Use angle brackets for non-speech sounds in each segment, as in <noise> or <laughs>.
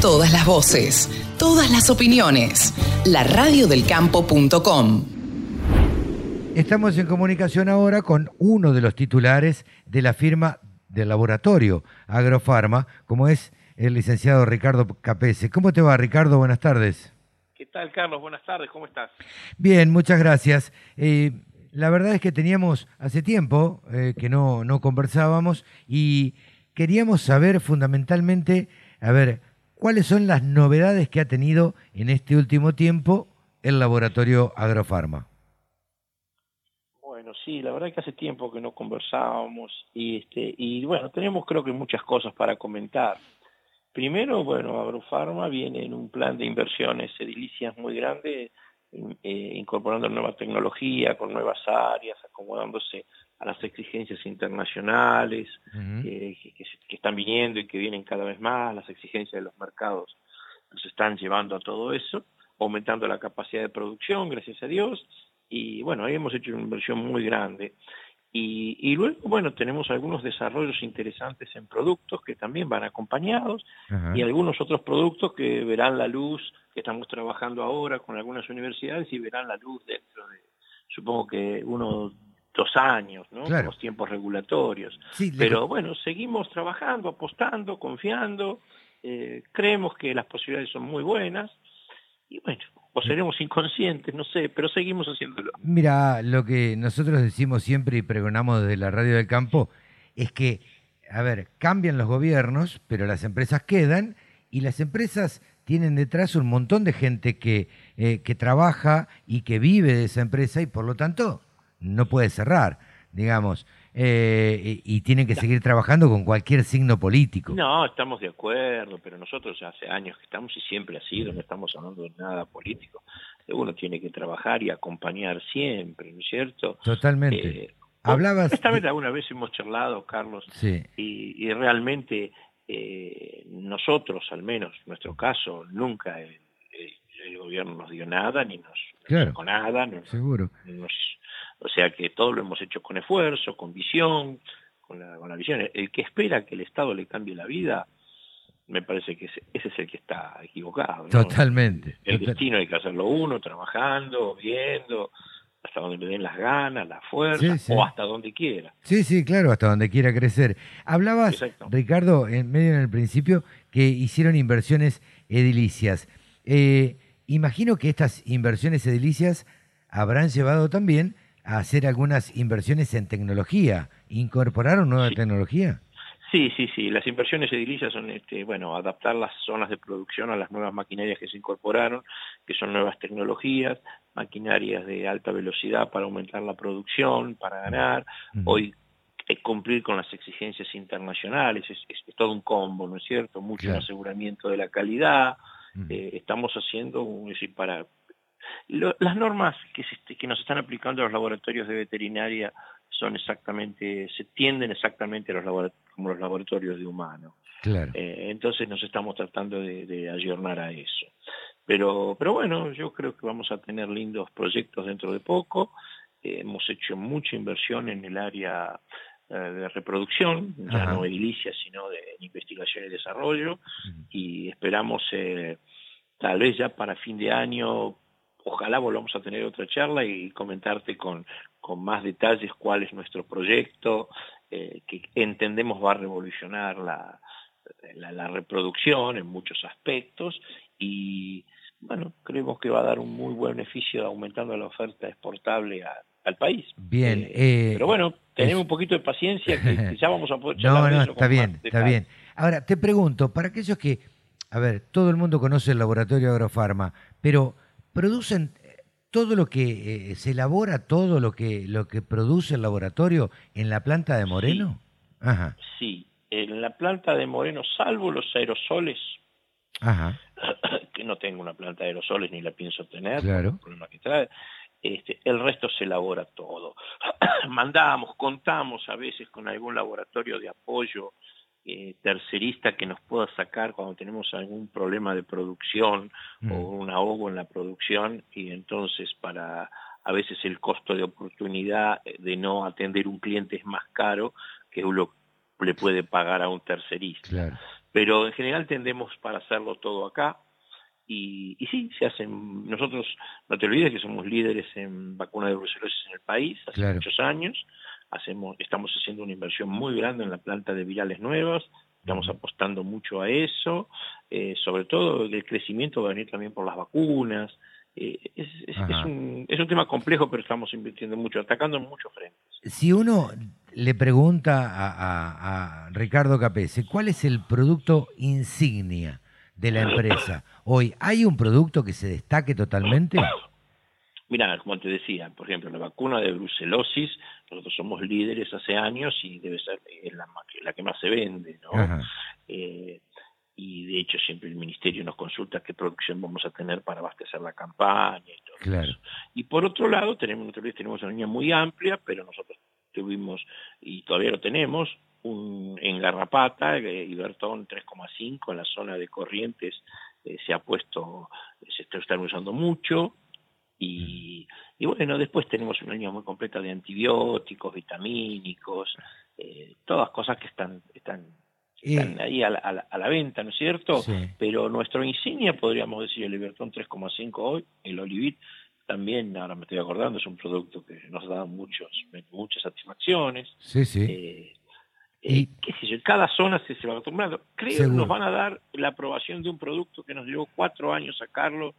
Todas las voces, todas las opiniones. La radiodelcampo.com. Estamos en comunicación ahora con uno de los titulares de la firma del laboratorio Agrofarma, como es el licenciado Ricardo Capese. ¿Cómo te va, Ricardo? Buenas tardes. ¿Qué tal, Carlos? Buenas tardes, ¿cómo estás? Bien, muchas gracias. Eh, la verdad es que teníamos hace tiempo eh, que no, no conversábamos y queríamos saber fundamentalmente, a ver, cuáles son las novedades que ha tenido en este último tiempo el laboratorio Agrofarma. Bueno, sí, la verdad es que hace tiempo que no conversábamos y este y bueno, tenemos creo que muchas cosas para comentar. Primero, bueno, Agrofarma viene en un plan de inversiones edilicias muy grande, eh, incorporando nueva tecnología, con nuevas áreas, acomodándose a las exigencias internacionales que, están viniendo y que vienen cada vez más, las exigencias de los mercados nos están llevando a todo eso, aumentando la capacidad de producción, gracias a Dios, y bueno, ahí hemos hecho una inversión muy grande. Y, luego, bueno, tenemos algunos desarrollos interesantes en productos que también van acompañados y algunos otros productos que verán la luz, que estamos trabajando ahora con algunas universidades y verán la luz dentro de, supongo que uno dos años, ¿no? Los tiempos regulatorios. Pero bueno, seguimos trabajando, apostando, confiando, eh, creemos que las posibilidades son muy buenas y bueno, o seremos inconscientes, no sé, pero seguimos haciéndolo. Mira, lo que nosotros decimos siempre y pregonamos desde la radio del campo es que, a ver, cambian los gobiernos, pero las empresas quedan y las empresas tienen detrás un montón de gente que, eh, que trabaja y que vive de esa empresa y por lo tanto no puede cerrar, digamos, eh, y, tiene que seguir trabajando con cualquier signo político. No, estamos de acuerdo, pero nosotros ya hace años que estamos y siempre ha sido, no estamos hablando de nada político. Uno tiene que trabajar y acompañar siempre, ¿no es cierto? Totalmente. Eh, Hablabas. Esta vez alguna vez hemos charlado, Carlos, sí. y, realmente eh, nosotros, al menos, en nuestro caso, nunca el, gobierno nos dio nada, ni nos, claro, nada, seguro. Nos, o sea que todo lo hemos hecho con esfuerzo, con visión, con la, con la visión. El que espera que el Estado le cambie la vida, me parece que ese, es el que está equivocado. Totalmente. El destino hay que hacerlo uno, trabajando, viendo, hasta donde le den las ganas, la fuerza, o hasta donde quiera. Sí, sí, claro, hasta donde quiera crecer. Hablabas, Ricardo, en medio en el principio, que hicieron inversiones edilicias. Eh, imagino que estas inversiones edilicias habrán llevado también a hacer algunas inversiones en tecnología. ¿Incorporaron nueva tecnología? Sí, sí, sí. Las inversiones edilicias son, este, bueno, adaptar las zonas de producción a las nuevas maquinarias que se incorporaron, que son nuevas tecnologías, maquinarias de alta velocidad para aumentar la producción, para ganar. Hoy eh, cumplir con las exigencias internacionales, es, todo un combo, ¿no es cierto? Mucho aseguramiento de la calidad. Eh, estamos haciendo, decir, para las normas que, que nos están aplicando los laboratorios de veterinaria son exactamente, se tienden exactamente a los como los laboratorios de humanos. Claro. Eh, entonces nos estamos tratando de, de ayornar a eso. Pero, pero bueno, yo creo que vamos a tener lindos proyectos dentro de poco. Eh, hemos hecho mucha inversión en el área eh, de reproducción, ya no edilicia, sino de investigación y desarrollo, y esperamos tal vez ya para fin de año ojalá volvamos a tener otra charla y comentarte con, con más detalles cuál es nuestro proyecto, eh, que entendemos va a revolucionar la, la, reproducción en muchos aspectos y bueno, creemos que va a dar un muy buen beneficio aumentando la oferta exportable al país. Bien. Eh, eh, pero bueno, tenemos un poquito de paciencia que, ya vamos a poder <laughs> No, no, está bien, está bien. Ahora, te pregunto, para aquellos que, a ver, todo el mundo conoce el laboratorio Agrofarma, pero producen eh, todo lo que eh, se elabora, todo lo que lo que produce el laboratorio en la planta de Moreno. Sí, Ajá. sí. en la planta de Moreno, salvo los aerosoles, Ajá. <clears throat> que no tengo una planta de aerosoles ni la pienso tener, claro. problema que trae. Este, el resto se elabora todo. <clears throat> Mandamos, contamos a veces con algún laboratorio de apoyo eh, tercerista que nos pueda sacar cuando tenemos algún problema de producción o mm. un ahogo en la producción y entonces para a veces el costo de oportunidad de no atender un cliente es más caro que uno le puede pagar a un tercerista. Pero en general tendemos para hacerlo todo acá. Y, y, sí, se hacen. Nosotros, no te olvides que somos líderes en vacuna de brucelosis en el país hace muchos años. Hacemos, estamos haciendo una inversión muy grande en la planta de virales nuevas. Estamos apostando mucho a eso. Eh, sobre todo el crecimiento va a venir también por las vacunas. Eh, es, es, un, es, un, tema complejo, pero estamos invirtiendo mucho, atacando en muchos frentes. Si uno le pregunta a, a, Ricardo Capese, ¿cuál es el producto insignia de la <laughs> empresa hoy? ¿Hay un producto que se destaque totalmente? Mira, como te decía, por ejemplo, la vacuna de brucelosis, nosotros somos líderes hace años y debe ser la, la que más se vende, ¿no? Eh, y de hecho siempre el ministerio nos consulta qué producción vamos a tener para abastecer la campaña y todo eso. Y por otro lado, tenemos, tenemos una línea muy amplia, pero nosotros tuvimos, y todavía lo tenemos, un, en Garrapata, eh, Ibertón 3,5 en la zona de Corrientes eh, se ha puesto, se está usando mucho, y, y, bueno, después tenemos una línea muy completa de antibióticos, vitamínicos, eh, todas cosas que están, están, están ahí a la, a, la, venta, ¿no es cierto? Pero nuestro insignia, podríamos decir, el Libertón 3,5 hoy, el Olivit, también, ahora me estoy acordando, es un producto que nos da muchos, muchas satisfacciones. Sí, sí. Eh, eh, qué sé yo, cada zona se, se va acostumbrando. Creo que nos van a dar la aprobación de un producto que nos llevó cuatro años sacarlo,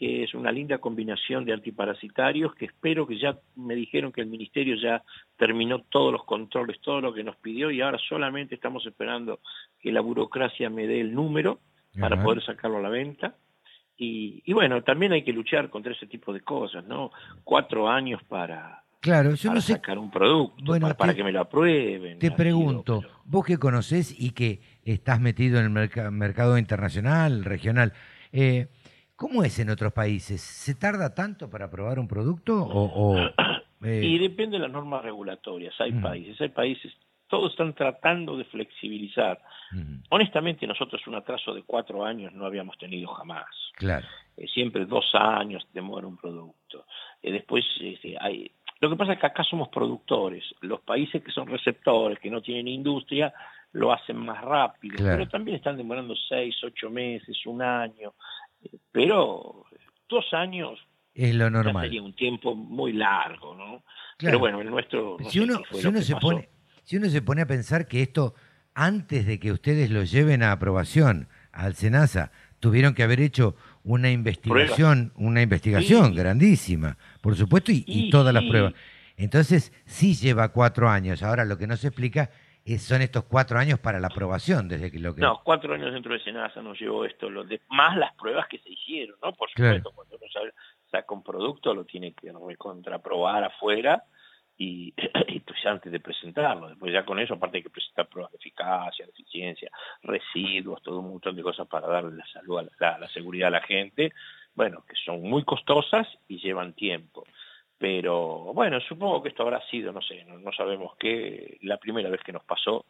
que es una linda combinación de antiparasitarios, que espero que ya me dijeron que el Ministerio ya terminó todos los controles, todo lo que nos pidió, y ahora solamente estamos esperando que la burocracia me dé el número para poder sacarlo a la venta. Y, bueno, también hay que luchar contra ese tipo de cosas, ¿no? Cuatro años para, claro, yo no sé... sacar un producto, para, que me lo aprueben. Te pregunto, vos que conocés y que estás metido en el mercado internacional, regional, eh, ¿cómo es en otros países? ¿Se tarda tanto para aprobar un producto? O, <coughs> eh? Y depende de las normas regulatorias. Hay mm. países, hay países todos están tratando de flexibilizar. Honestamente, nosotros un atraso de cuatro años no habíamos tenido jamás. Claro. Eh, siempre dos años demora un producto. Eh, después este, hay... Lo que pasa es que acá somos productores. Los países que son receptores, que no tienen industria, lo hacen más rápido. Pero también están demorando seis, ocho meses, un año. Pero dos años es lo normal. sería un tiempo muy largo, ¿no? Pero bueno, el nuestro... si uno, si uno se pone si uno se pone a pensar que esto, antes de que ustedes lo lleven a aprobación al SENASA, tuvieron que haber hecho una investigación, una investigación grandísima, por supuesto, y, todas las pruebas. Entonces, sí lleva cuatro años. Ahora, lo que no se explica son estos cuatro años para la aprobación, desde que lo que... No, cuatro años dentro de SENASA nos llevó esto, lo de, más las pruebas que se hicieron, ¿no? Por supuesto, cuando uno saca un producto, lo tiene que contraprobar afuera, y, <clears throat> y pues antes de presentarlo. Después ya con eso, aparte hay que presentar pruebas de eficacia, de eficiencia, residuos, todo un montón de cosas para darle la salud, a la, la seguridad a la gente, bueno, que son muy costosas y llevan tiempo. Pero bueno, supongo que esto habrá sido, no sé, no, sabemos qué, la primera vez que nos pasó.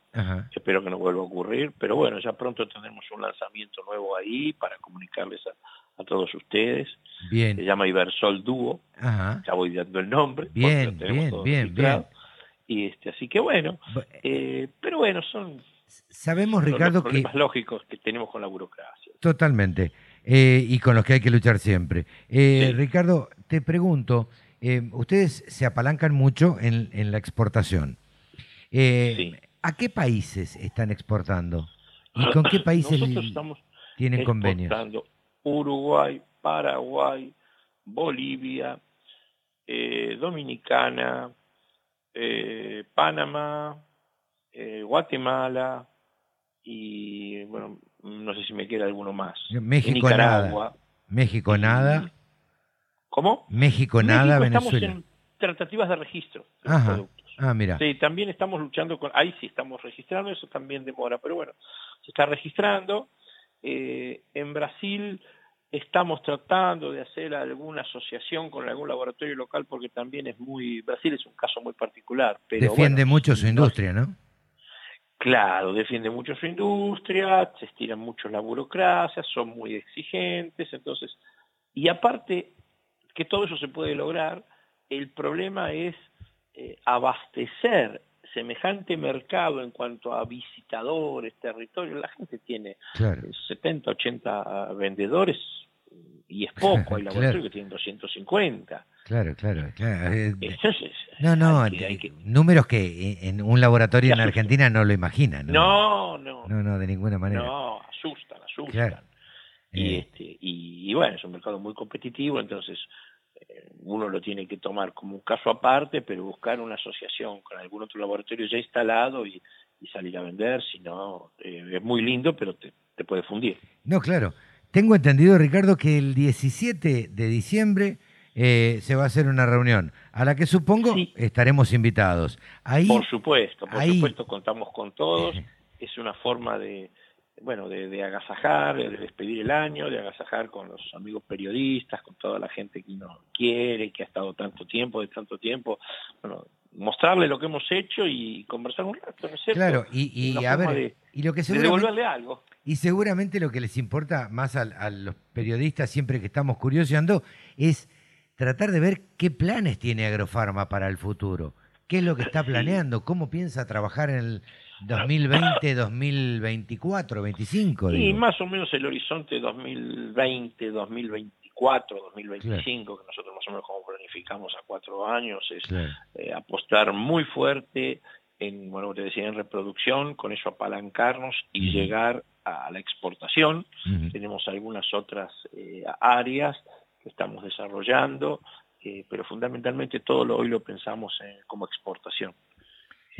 Espero que no vuelva a ocurrir. Pero bueno, ya pronto tendremos un lanzamiento nuevo ahí para comunicarles a, todos ustedes. Bien. Se llama Ibersol Duo. Ya voy dando el nombre. Bien, bien, bien, bien. Y este, así que bueno, eh, pero bueno, son Sabemos, Ricardo, los problemas lógicos que tenemos con la burocracia. Totalmente. Eh, y con los que hay que luchar siempre. Eh, Ricardo, te pregunto, eh, ustedes se apalancan mucho en, la exportación. Eh, ¿A qué países están exportando? ¿Y con qué <clears throat> países tienen convenios? Uruguay, Paraguay, Bolivia, eh, Dominicana, Panamá, Guatemala y, bueno, no sé si me queda alguno más. México nada. México nada. ¿Cómo? México nada, Venezuela. Estamos en tratativas de registro de productos. Ah, mira. Sí, también estamos luchando con, ahí sí estamos registrando, eso también demora, pero bueno, se está registrando. Eh, en Brasil estamos tratando de hacer alguna asociación con algún laboratorio local porque también es muy, Brasil es un caso muy particular. Pero defiende mucho su industria, ¿no? Claro, defiende mucho su industria, se estiran mucho la burocracia, son muy exigentes, entonces, y aparte que todo eso se puede lograr, el problema es eh, abastecer semejante mercado en cuanto a visitadores, territorio, la gente tiene 70, 80 vendedores y es poco, hay <laughs> laboratorios que tienen 250. Claro, claro, claro. Eh, no, no, números que en un laboratorio en Argentina no lo imaginan. ¿no? no, no. No, de ninguna manera. No, asustan, asustan. Y, eh. este, y, bueno, es un mercado muy competitivo, entonces eh, uno lo tiene que tomar como un caso aparte, pero buscar una asociación con algún otro laboratorio ya instalado y, salir a vender, si no, es muy lindo, pero te, te puede fundir. No, claro. Tengo entendido, Ricardo, que el 17 de diciembre eh, se va a hacer una reunión a la que supongo estaremos invitados. Ahí, por supuesto, por supuesto contamos con todos. <laughs> Es una forma de, bueno, de, agasajar, de despedir el año, de agasajar con los amigos periodistas, con toda la gente que nos quiere, que ha estado tanto tiempo, de tanto tiempo, bueno, mostrarle lo que hemos hecho y conversar un rato, ¿no es cierto? Claro, y, a ver, y lo que devolverle algo. Y seguramente lo que les importa más a, los periodistas siempre que estamos curioseando es tratar de ver qué planes tiene Agrofarma para el futuro, qué es lo que está planeando, cómo piensa trabajar en el 2020, 2024, 25. Y más o menos el horizonte 2020, 2024, 2025, que nosotros más o menos como planificamos a cuatro años, es eh, apostar muy fuerte en, bueno, te decía, en reproducción, con eso apalancarnos y llegar a la exportación. Tenemos algunas otras eh, áreas que estamos desarrollando, eh, pero fundamentalmente todo lo, hoy lo pensamos como exportación.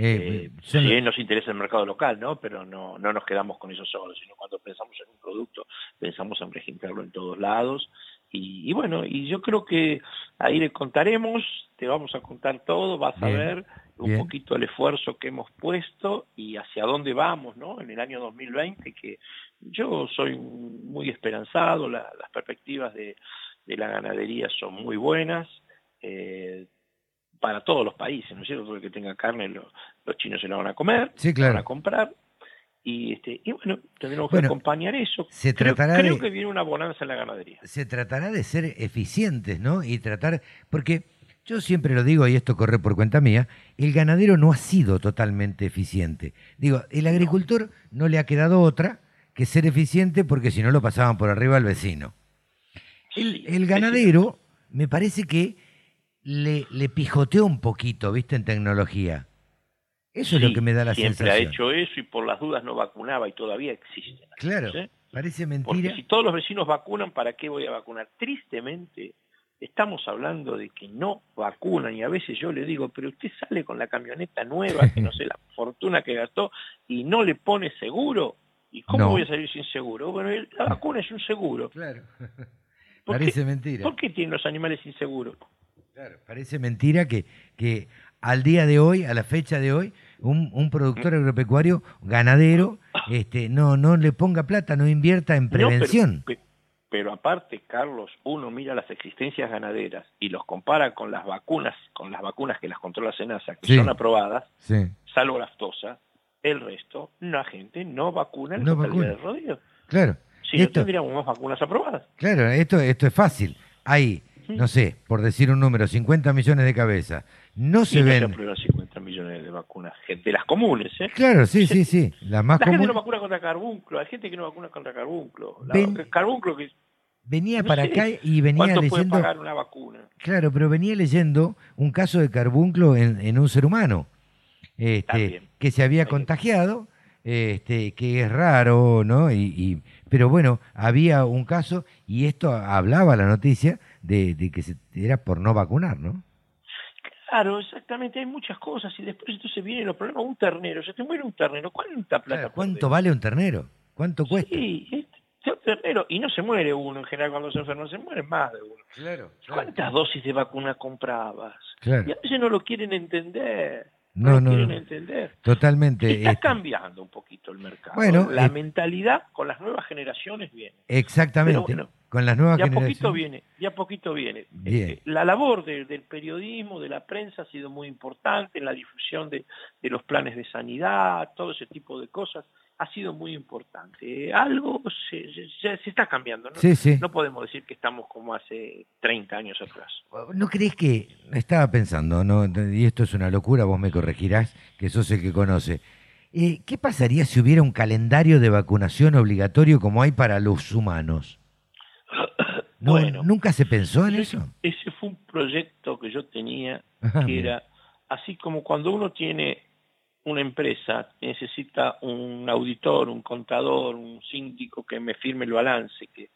Eh, sí nos interesa el mercado local, ¿no? Pero no, no nos quedamos con eso solo, sino cuando pensamos en un producto, pensamos en registrarlo en todos lados. Y, bueno, y yo creo que ahí le contaremos, te vamos a contar todo, vas a ver un poquito el esfuerzo que hemos puesto y hacia dónde vamos, ¿no? En el año 2020, que yo soy muy esperanzado, las perspectivas de, la ganadería son muy buenas. Eh, para todos los países, ¿no es cierto? Todo el que tenga carne, los chinos se la van a comer, se la van a comprar. Y, este, y bueno, tendremos que acompañar eso. Se creo, tratará creo que viene una bonanza en la ganadería. Se tratará de ser eficientes, ¿no? Y tratar, porque yo siempre lo digo, y esto corre por cuenta mía, el ganadero no ha sido totalmente eficiente. Digo, el agricultor no le ha quedado otra que ser eficiente porque si no lo pasaban por arriba al vecino. El, ganadero me parece que le, le, pijoteó un poquito, ¿viste? En tecnología. Eso es lo que me da la sensación. Siempre ha hecho eso y por las dudas no vacunaba y todavía existe. Claro, parece mentira. Porque si todos los vecinos vacunan, ¿para qué voy a vacunar? Tristemente, estamos hablando de que no vacunan y a veces yo le digo, pero usted sale con la camioneta nueva, que no <laughs> sé la fortuna que gastó, y no le pone seguro. ¿Y cómo voy a salir sin seguro? Bueno, la vacuna es un seguro. Claro. <laughs> Parece mentira. ¿Por qué tienen los animales sin seguro? Claro, parece mentira que, que al día de hoy, a la fecha de hoy, un, un productor agropecuario ganadero este, no, no le ponga plata, no invierta en prevención. Pero aparte, Carlos, uno mira las existencias ganaderas y los compara con las vacunas, con las vacunas que las controla Senasa, que son aprobadas, salvo laftosa, el resto, la gente no vacuna en no vacuna. de rodillo. Claro. Si no tendríamos más vacunas aprobadas. Claro, esto, esto es fácil. Hay, no sé, por decir un número, 50 millones de cabezas. No se ven. No 50 millones de vacunas, de las comunes, ¿eh? Claro, sí, sí, sí. La más la gente no vacuna contra carbunclo, hay gente que no vacuna contra carbunclo. La, carbunclo que venía para acá y venía leyendo. Puede pagar una vacuna? Claro, pero venía leyendo un caso de carbunclo en, un ser humano este, que se había contagiado, este, que es raro, ¿no? Y, pero bueno, había un caso y esto hablaba la noticia de, que se, era por no vacunar, ¿no? Claro, exactamente, hay muchas cosas y después entonces vienen los problemas. Un ternero, se te muere un ternero, ¿cuánta plata? ¿Cuánto vale un ternero? ¿Cuánto cuesta? Sí, un ternero, y no se muere uno en general cuando se enferma, se muere más de uno. Claro, ¿Cuántas dosis de vacuna comprabas? Y a veces no lo quieren entender. No, no, quieren entender. Totalmente. Está este cambiando un poquito el mercado. Bueno, la eh, mentalidad con las nuevas generaciones viene. Exactamente. con las nuevas generaciones. Ya poquito viene, ya poquito viene. Este, la labor del periodismo, de la prensa ha sido muy importante en la difusión de, los planes de sanidad, todo ese tipo de cosas. Ha sido muy importante. Algo se, se, se está cambiando, ¿no? Sí, sí. No podemos decir que estamos como hace 30 años atrás. ¿No crees que, estaba pensando, ¿no? y esto es una locura, vos me corregirás, que sos el que conoce, eh, ¿qué pasaría si hubiera un calendario de vacunación obligatorio como hay para los humanos? <coughs> No, Bueno. ¿Nunca se pensó en Ese- eso? Ese fue un proyecto que yo tenía, Ajá, que mira. era así como cuando uno tiene una empresa, necesita un auditor, un contador, un síndico que me firme el balance, que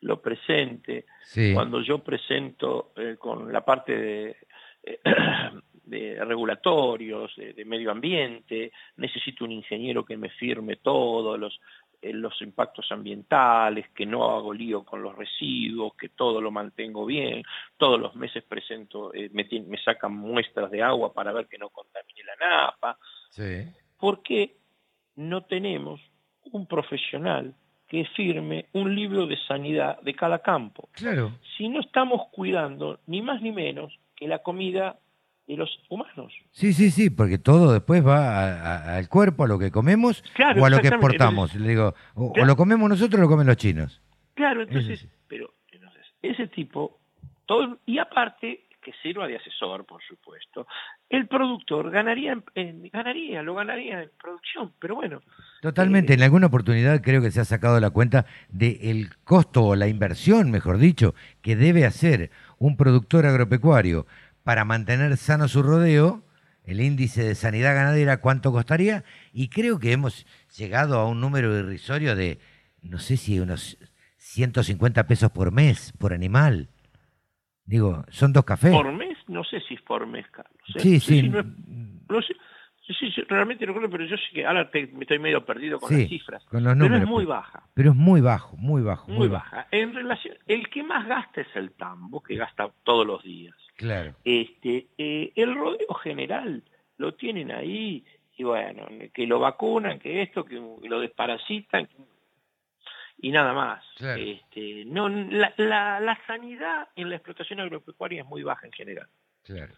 lo presente. Sí. Cuando yo presento eh, con la parte de, eh, <clears throat> de regulatorios, de, de medio ambiente, necesito un ingeniero que me firme todo, los, eh, los impactos ambientales, que no hago lío con los residuos, que todo lo mantengo bien, todos los meses presento, eh, me, me sacan muestras de agua para ver que no contamine la napa, Sí. ¿por qué no tenemos un profesional que firme un libro de sanidad de cada campo? Claro. Si no estamos cuidando ni más ni menos que la comida de los humanos. Sí, sí, sí, porque todo después va a- a- al cuerpo, a lo que comemos Claro, o a lo que exportamos. Le digo, o, lo comemos nosotros o lo comen los chinos. Claro, entonces, sí. pero entonces, ese tipo, todo, y aparte que sirva de asesor, por supuesto, el productor ganaría, en- en- ganaría, lo ganaría en producción, pero bueno, Totalmente. Eh, En alguna oportunidad creo que se ha sacado la cuenta del costo o la inversión, mejor dicho, que debe hacer un productor agropecuario para mantener sano su rodeo, el índice de sanidad ganadera, cuánto costaría, y creo que hemos llegado a un número irrisorio de, no sé si unos 150 pesos por mes, por animal. Digo, son dos cafés. por mes, no sé si es por mes, Carlos. ¿eh? Sí, sí. no es- no sé, sí, realmente no creo, pero yo sé que ahora te- me estoy medio perdido con las cifras. con los pero es muy baja. Pero es muy bajo, muy bajo, Muy, baja. En relación, el que más gasta es el tambo, que gasta todos los días. Claro. Este, eh, el rodeo general lo tienen ahí y bueno, que lo vacunan, que esto, que lo desparasitan y nada más. Claro. Este, no, la, la, la sanidad en la explotación agropecuaria es muy baja en general. Claro.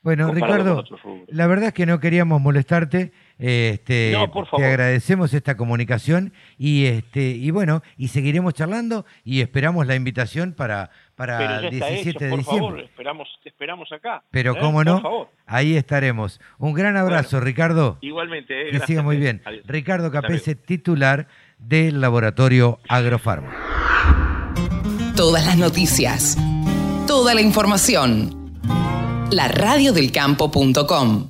Bueno, Ricardo, la verdad es que no queríamos molestarte. Este, No, por Te favor. agradecemos esta comunicación y este y bueno, y seguiremos charlando y esperamos la invitación para, para el está 17 hecho, de por diciembre. favor, esperamos, te esperamos acá. Pero ¿eh? cómo Por no, favor. ahí estaremos. Un gran abrazo, Ricardo. Igualmente, eh, Que siga muy eh. bien. Adiós. Ricardo Capese, titular del laboratorio Agrofarma. Todas las noticias. Toda la información. La radiodelcampo.com